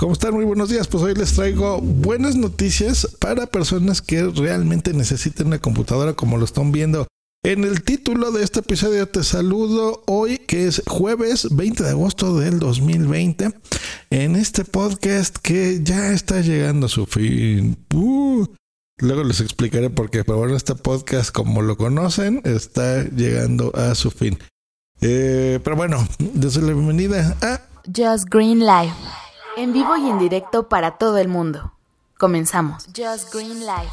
¿Cómo están? Muy buenos días. Pues hoy les traigo buenas noticias para personas que realmente necesiten una computadora como lo están viendo En el título de este episodio te saludo hoy, que es jueves 20 de agosto del 2020, en este podcast que ya está llegando a su fin. Uh, luego les explicaré por qué, pero bueno, este podcast, como lo conocen, está llegando a su fin. Eh, pero bueno, desde la bienvenida a Just Green Live, en vivo y en directo para todo el mundo. Comenzamos. Just Green Live.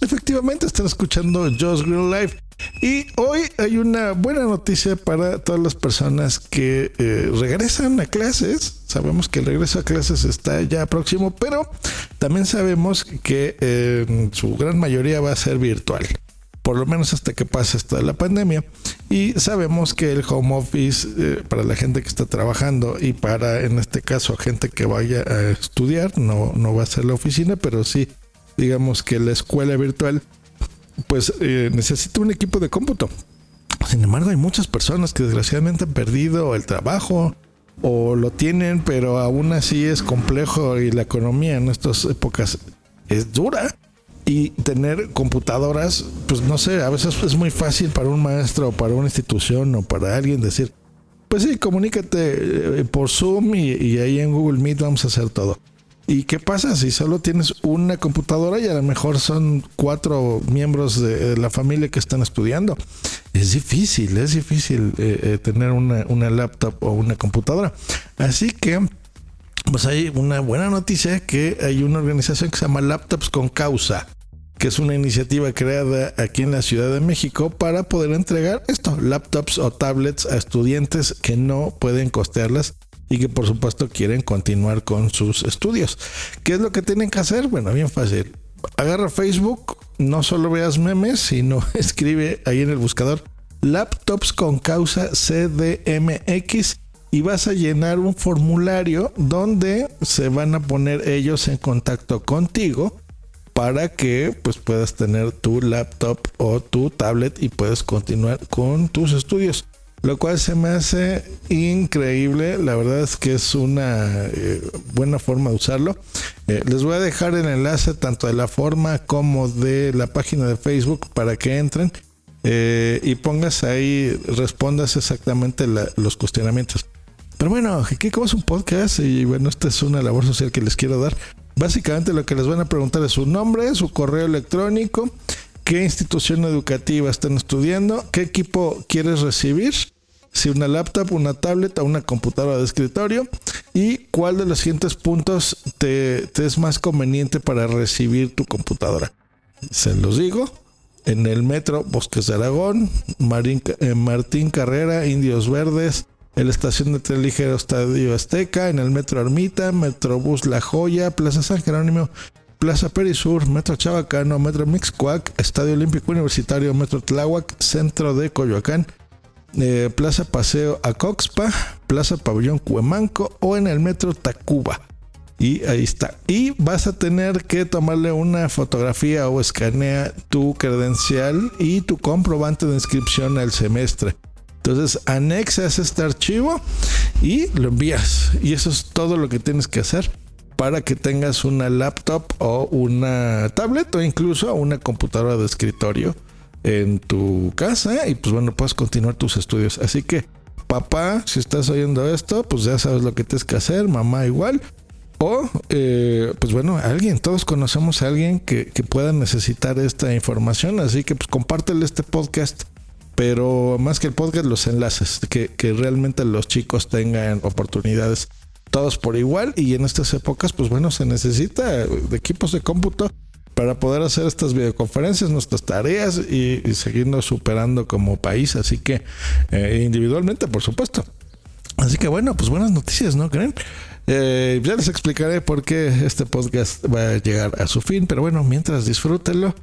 Efectivamente, están escuchando Just Green Life. Y hoy hay una buena noticia para todas las personas que eh, regresan a clases. Sabemos que el regreso a clases está ya próximo, pero también sabemos que eh, su gran mayoría va a ser virtual. Por lo menos hasta que pase esta la pandemia. Y sabemos que el home office, eh, para la gente que está trabajando y para, en este caso, gente que vaya a estudiar, no, no va a ser la oficina, pero sí digamos que la escuela virtual, pues eh, necesita un equipo de cómputo. Sin embargo, hay muchas personas que desgraciadamente han perdido el trabajo o lo tienen, pero aún así es complejo y la economía en estas épocas es dura. Y tener computadoras, pues no sé, a veces es muy fácil para un maestro o para una institución o para alguien decir, pues sí, comunícate eh, por Zoom y, ahí en Google Meet vamos a hacer todo. ¿Y qué pasa si solo tienes una computadora y a lo mejor son cuatro miembros de la familia que están estudiando? Es difícil, es difícil eh, eh, tener una, una laptop o una computadora. Así que pues hay una buena noticia que hay una organización que se llama Laptops con Causa, que es una iniciativa creada aquí en la Ciudad de México para poder entregar esto, laptops o tablets a estudiantes que no pueden costearlas y que por supuesto quieren continuar con sus estudios. ¿Qué es lo que tienen que hacer? Bueno, bien fácil. Agarra Facebook, no solo veas memes, sino escribe ahí en el buscador laptops con causa CDMX y vas a llenar un formulario donde se van a poner ellos en contacto contigo para que pues puedas tener tu laptop o tu tablet y puedas continuar con tus estudios lo cual se me hace increíble. La verdad es que es una eh, buena forma de usarlo. Eh, les voy a dejar el enlace tanto de la forma como de la página de Facebook para que entren eh, y pongas ahí, respondas exactamente los cuestionamientos. Pero bueno, como es un podcast y bueno, esta es una labor social que les quiero dar. Básicamente lo que les van a preguntar es su nombre, su correo electrónico qué institución educativa están estudiando, qué equipo quieres recibir, si una laptop, una tablet o una computadora de escritorio y cuál de los siguientes puntos te, es más conveniente para recibir tu computadora. Se los digo, en el metro Bosques de Aragón, eh, Martín Carrera, Indios Verdes, en la estación de tren ligero Estadio Azteca, en el metro Ermita, Metrobús La Joya, Plaza San Jerónimo, Plaza Perisur, Metro Chabacano, Metro Mixcuac, Estadio Olímpico Universitario, Metro Tláhuac, Centro de Coyoacán, eh, Plaza Paseo Acoxpa, Plaza Pabellón Cuemanco o en el Metro Tacuba. Y ahí está. Y vas a tener que tomarle una fotografía o escanea tu credencial y tu comprobante de inscripción al semestre. Entonces anexas este archivo y lo envías. Y eso es todo lo que tienes que hacer para que tengas una laptop o una tablet o incluso una computadora de escritorio en tu casa y pues bueno, puedes continuar tus estudios. Así que papá, si estás oyendo esto, pues ya sabes lo que tienes que hacer, mamá igual. O, eh, pues bueno, alguien, todos conocemos a alguien que, pueda necesitar esta información, así que pues compártele este podcast, pero más que el podcast, los enlaces, que, realmente los chicos tengan oportunidades todos por igual y en estas épocas pues bueno se necesita de equipos de cómputo para poder hacer estas videoconferencias, nuestras tareas y, seguirnos superando como país, así que eh, individualmente por supuesto. Así que bueno, pues buenas noticias, ¿no creen? Eh, ya les explicaré por qué este podcast va a llegar a su fin, pero bueno, mientras disfrútenlo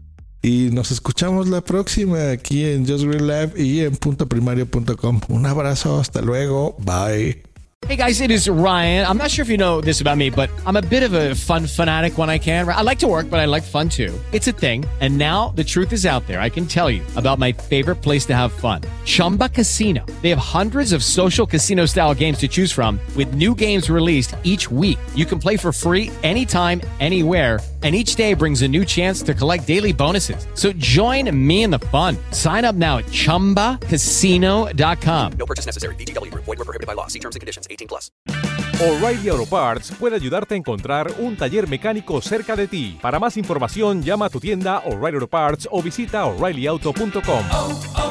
y nos escuchamos la próxima aquí en Just Green Live y en puntoprimario.com. Un abrazo, hasta luego, bye. Hey guys, it is Ryan. I'm not sure if you know this about me, but I'm a bit of a fun fanatic when I can. I like to work, but I like fun too. It's a thing. And now the truth is out there. I can tell you about my favorite place to have fun Chumba Casino. They have hundreds of social casino style games to choose from, with new games released each week. You can play for free anytime, anywhere and each day brings a new chance to collect daily bonuses. So join me in the fun. Sign up now at ChumbaCasino.com. No purchase necessary. BGW. Void were prohibited by law. See terms and conditions. 18 plus. O'Reilly Auto Parts puede ayudarte a encontrar un taller mecánico cerca de ti. Para más información, llama a tu tienda O'Reilly Auto Parts o visita O'ReillyAuto.com. Oh, oh,